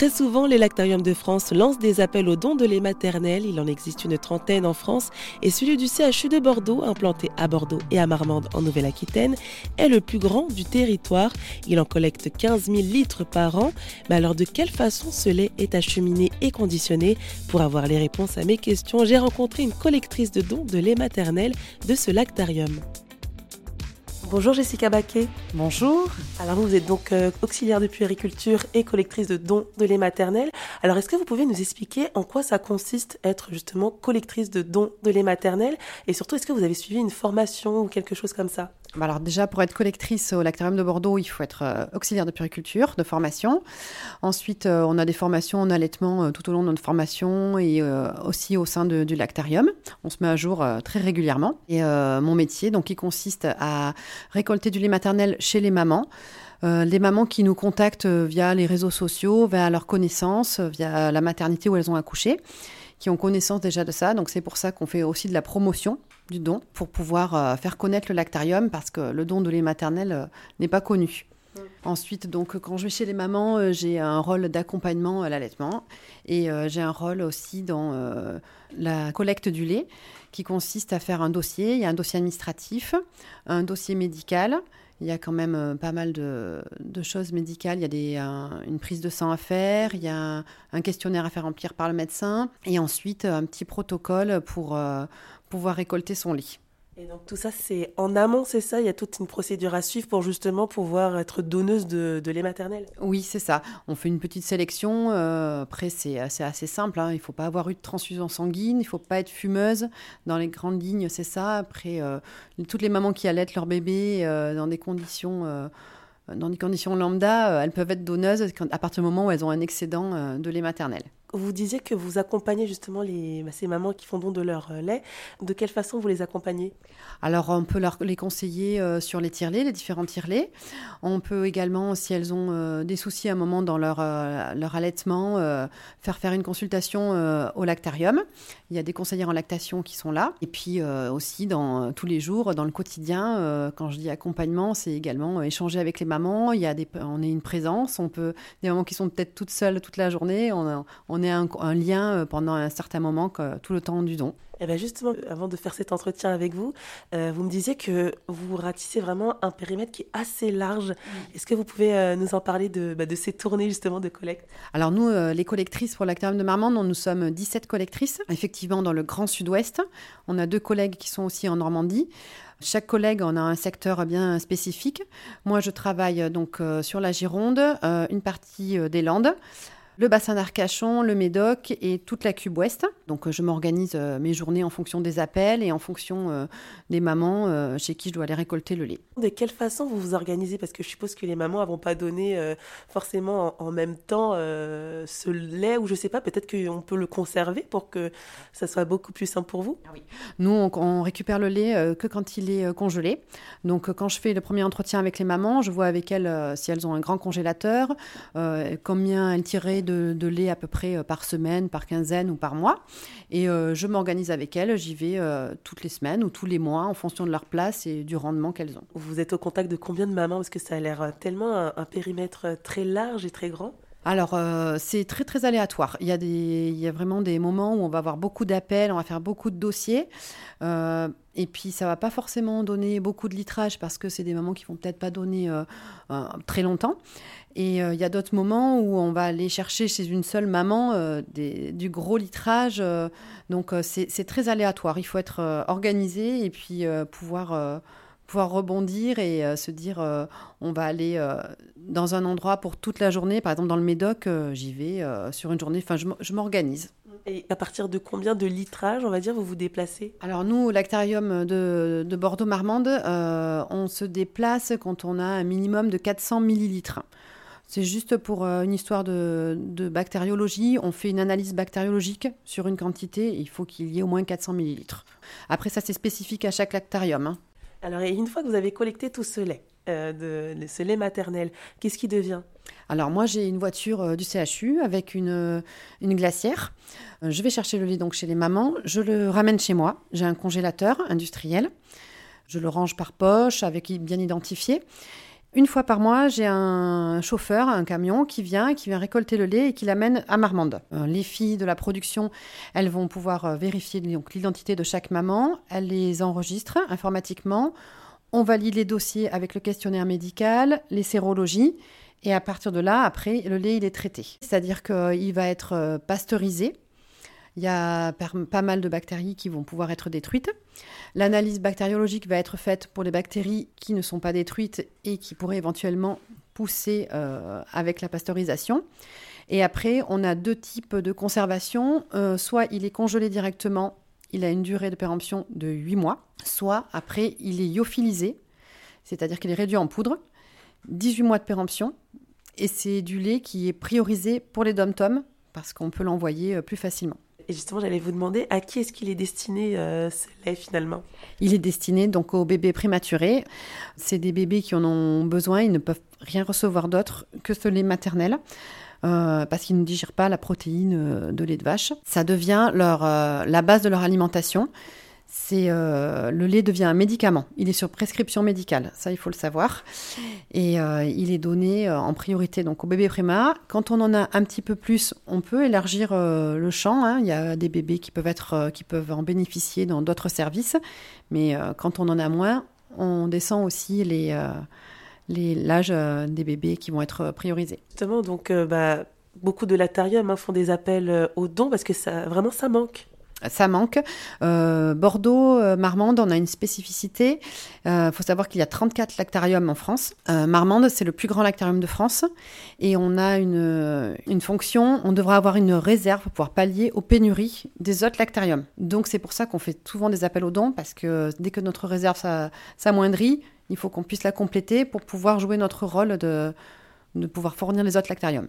Très souvent, les lactariums de France lancent des appels aux dons de lait maternel. Il en existe une trentaine en France et celui du CHU de Bordeaux, implanté à Bordeaux et à Marmande en Nouvelle-Aquitaine, est le plus grand du territoire. Il en collecte 15 000 litres par an. Mais alors, de quelle façon ce lait est acheminé et conditionné? Pour avoir les réponses à mes questions, j'ai rencontré une collectrice de dons de lait maternel de ce lactarium. Bonjour Jessica Baquet. Bonjour. Alors vous êtes donc euh, auxiliaire de puériculture et collectrice de dons de lait maternel. Alors est-ce que vous pouvez nous expliquer en quoi ça consiste être justement collectrice de dons de lait maternel? Et surtout est-ce que vous avez suivi une formation ou quelque chose comme ça? Bah alors déjà, pour être collectrice au Lactarium de Bordeaux, il faut être euh, auxiliaire de puriculture, de formation. Ensuite, euh, on a des formations en allaitement euh, tout au long de notre formation et aussi au sein du lactarium. On se met à jour très régulièrement. Et mon métier, donc, il consiste à récolter du lait maternel chez les mamans. les mamans qui nous contactent via les réseaux sociaux, via leur connaissance, via la maternité où elles ont accouché, qui ont connaissance déjà de ça. Donc c'est pour ça qu'on fait aussi de la promotion du don pour pouvoir euh, faire connaître le lactarium parce que le don de lait maternel euh, n'est pas connu. Mm. Ensuite, donc, quand je vais chez les mamans, euh, j'ai un rôle d'accompagnement à l'allaitement et j'ai un rôle aussi dans la collecte du lait qui consiste à faire un dossier. Il y a un dossier administratif, un dossier médical. Il y a quand même pas mal de, choses médicales. Il y a des, une prise de sang à faire, il y a un, questionnaire à faire remplir par le médecin et ensuite un petit protocole pour, pouvoir récolter son lit. Et donc tout ça, c'est en amont, c'est ça? Il y a toute une procédure à suivre pour justement pouvoir être donneuse de, lait maternel? Oui, c'est ça. On fait une petite sélection. Euh, après, c'est assez, assez simple. Hein. Il ne faut pas avoir eu de transfusion sanguine, il ne faut pas être fumeuse. Dans les grandes lignes, c'est ça. Après, euh, toutes les mamans qui allaitent leur bébé euh, dans des conditions dans des conditions lambda, elles peuvent être donneuses à partir du moment où elles ont un excédent de lait maternel. Vous disiez que vous accompagnez justement bah, ces mamans qui font don de leur euh, lait. De quelle façon vous les accompagnez? Alors, on peut leur, les conseiller euh, sur les tire-laits, les différents tire-laits. On peut également, si elles ont euh, des soucis à un moment dans leur, leur allaitement, faire faire une consultation au lactarium. Il y a des conseillères en lactation qui sont là. Et puis aussi, dans, tous les jours, dans le quotidien, quand je dis accompagnement, c'est également échanger avec les mamans. Il y a des, on est une présence. On peut, des mamans qui sont peut-être toutes seules toute la journée. On, on un, lien euh, pendant un certain moment, tout le temps du don. Et eh bien justement, avant de faire cet entretien avec vous, euh, vous me disiez que vous ratissez vraiment un périmètre qui est assez large. Est-ce que vous pouvez euh, nous en parler de, bah, de, ces tournées justement de collecte Alors nous, les collectrices pour l'Actarium de Marmande, nous sommes 17 collectrices, effectivement dans le Grand Sud-Ouest. On a deux collègues qui sont aussi en Normandie. Chaque collègue en a un secteur bien spécifique. Moi, je travaille donc sur la Gironde, une partie des Landes le bassin d'Arcachon, le Médoc et toute la Cube Ouest. Donc euh, je m'organise euh, mes journées en fonction des appels et en fonction euh, des mamans chez qui je dois aller récolter le lait. De quelle façon vous vous organisez? Parce que je suppose que les mamans n'avont pas donné forcément en, même temps ce lait ou je sais pas, peut-être qu'on peut le conserver pour que ça soit beaucoup plus simple pour vous? Ah oui. Nous, on, récupère le lait que quand il est congelé. Donc quand je fais le premier entretien avec les mamans, je vois avec elles si elles ont un grand congélateur, combien elles tiraient de de, lait à peu près euh, par semaine, par quinzaine ou par mois. Et euh, je m'organise avec elles, j'y vais euh, toutes les semaines ou tous les mois en fonction de leur place et du rendement qu'elles ont. Vous êtes au contact de combien de mamans? Parce que ça a l'air tellement un, périmètre très large et très grand. Alors, c'est très très aléatoire. Il y, a des, il y a vraiment des moments où on va avoir beaucoup d'appels, on va faire beaucoup de dossiers. et puis, ça va pas forcément donner beaucoup de litrage parce que c'est des mamans qui vont peut-être pas donner très longtemps. Et euh, il y a d'autres moments où on va aller chercher chez une seule maman euh, du gros litrage. Euh, donc c'est très aléatoire. Il faut être organisé et puis pouvoir, pouvoir rebondir et se dire on va aller dans un endroit pour toute la journée. Par exemple, dans le Médoc, j'y vais sur une journée. Enfin, je m'organise. Et à partir de combien de litrage, on va dire, vous vous déplacez? Alors nous, au lactarium de, de Bordeaux-Marmande, on se déplace quand on a un minimum de 400 millilitres. C'est juste pour euh, une histoire de, bactériologie. On fait une analyse bactériologique sur une quantité. il faut qu'il y ait au moins 400 millilitres. Après, ça, c'est spécifique à chaque lactarium. Hein. Alors, une fois que vous avez collecté tout ce lait, euh, ce lait maternel, qu'est-ce qui devient? Alors moi j'ai une voiture euh, du CHU avec une, une glacière. je vais chercher le lait donc chez les mamans, je le ramène chez moi. J'ai un congélateur industriel. Je le range par poche avec bien identifié. Une fois par mois, j'ai un chauffeur, un camion qui vient, qui vient récolter le lait et qui l'amène à Marmande. Euh, les filles de la production, elles vont pouvoir euh, vérifier l'identité de chaque maman. Elles les enregistrent informatiquement. On valide les dossiers avec le questionnaire médical, les sérologies. Et à partir de là, après, le lait, il est traité. C'est-à-dire qu'il va être euh, pasteurisé il y a pas mal de bactéries qui vont pouvoir être détruites. L'analyse bactériologique va être faite pour les bactéries qui ne sont pas détruites et qui pourraient éventuellement pousser euh, avec la pasteurisation. Et après, on a deux types de conservation. Euh, soit il est congelé directement, il a une durée de péremption de 8 mois, soit après, il est lyophilisé, c'est-à-dire qu'il est réduit en poudre, 18 mois de péremption, et c'est du lait qui est priorisé pour les dom-toms parce qu'on peut l'envoyer euh, plus facilement. Et justement, j'allais vous demander à qui est-ce qu'il est destiné euh, ce lait finalement? Il est destiné donc aux bébés prématurés. C'est des bébés qui en ont besoin, ils ne peuvent rien recevoir d'autre que ce lait maternel. Euh, parce qu'ils ne digèrent pas la protéine euh, de lait de vache. Ça devient leur, la base de leur alimentation c'est euh, le lait devient un médicament. Il est sur prescription médicale, ça il faut le savoir. Et euh, il est donné euh, en priorité donc au bébé préma. Quand on en a un petit peu plus, on peut élargir le champ. Hein. Il y a des bébés qui peuvent être, qui peuvent en bénéficier dans d'autres services, mais quand on en a moins, on descend aussi les l'âge des bébés qui vont être priorisés. Justement, donc bah, beaucoup de latariums hein, font des appels aux dons parce que ça vraiment ça manque ça manque. Euh, Bordeaux, euh, Marmande, on a une spécificité. Il euh, faut savoir qu'il y a 34 lactariums en France. Marmande, c'est le plus grand lactarium de France. Et on a une, une fonction, on devra avoir une réserve pour pouvoir pallier aux pénuries des autres lactariums. Donc c'est pour ça qu'on fait souvent des appels aux dons, parce que dès que notre réserve s'amoindrit, il faut qu'on puisse la compléter pour pouvoir jouer notre rôle de, de pouvoir fournir les autres lactariums.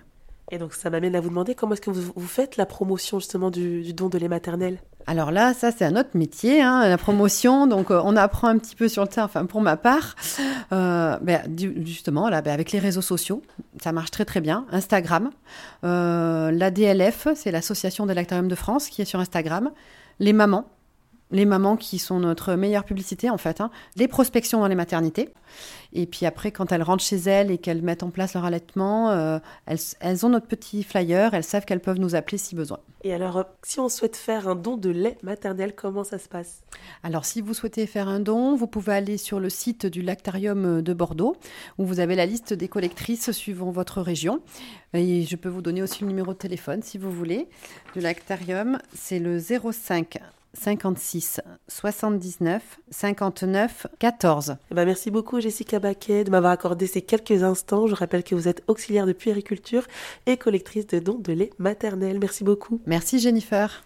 Et donc ça m'amène à vous demander comment est-ce que vous, faites la promotion justement du, don de lait maternel? Alors là, ça c'est un autre métier, hein, la promotion. Donc euh, on apprend un petit peu sur le terrain, enfin pour ma part, euh, ben, justement là, ben, avec les réseaux sociaux, ça marche très très bien. Instagram, euh, la DLF, c'est l'association des lactariums de France qui est sur Instagram. Les mamans, les mamans qui sont notre meilleure publicité en fait, hein. les prospections dans les maternités. Et puis après, quand elles rentrent chez elles et qu'elles mettent en place leur allaitement, euh, elles, ont notre petit flyer, elles savent qu'elles peuvent nous appeler si besoin. Et alors, euh, si on souhaite faire un don de lait maternel, comment ça se passe? Alors, si vous souhaitez faire un don, vous pouvez aller sur le site du Lactarium de Bordeaux, où vous avez la liste des collectrices suivant votre région. Et je peux vous donner aussi le numéro de téléphone si vous voulez. Du Lactarium, c'est le 05 56 79 59 14. merci beaucoup Jessica Baquet de m'avoir accordé ces quelques instants. Je rappelle que vous êtes auxiliaire de puériculture et collectrice de dons de lait maternel. Merci beaucoup. Merci Jennifer.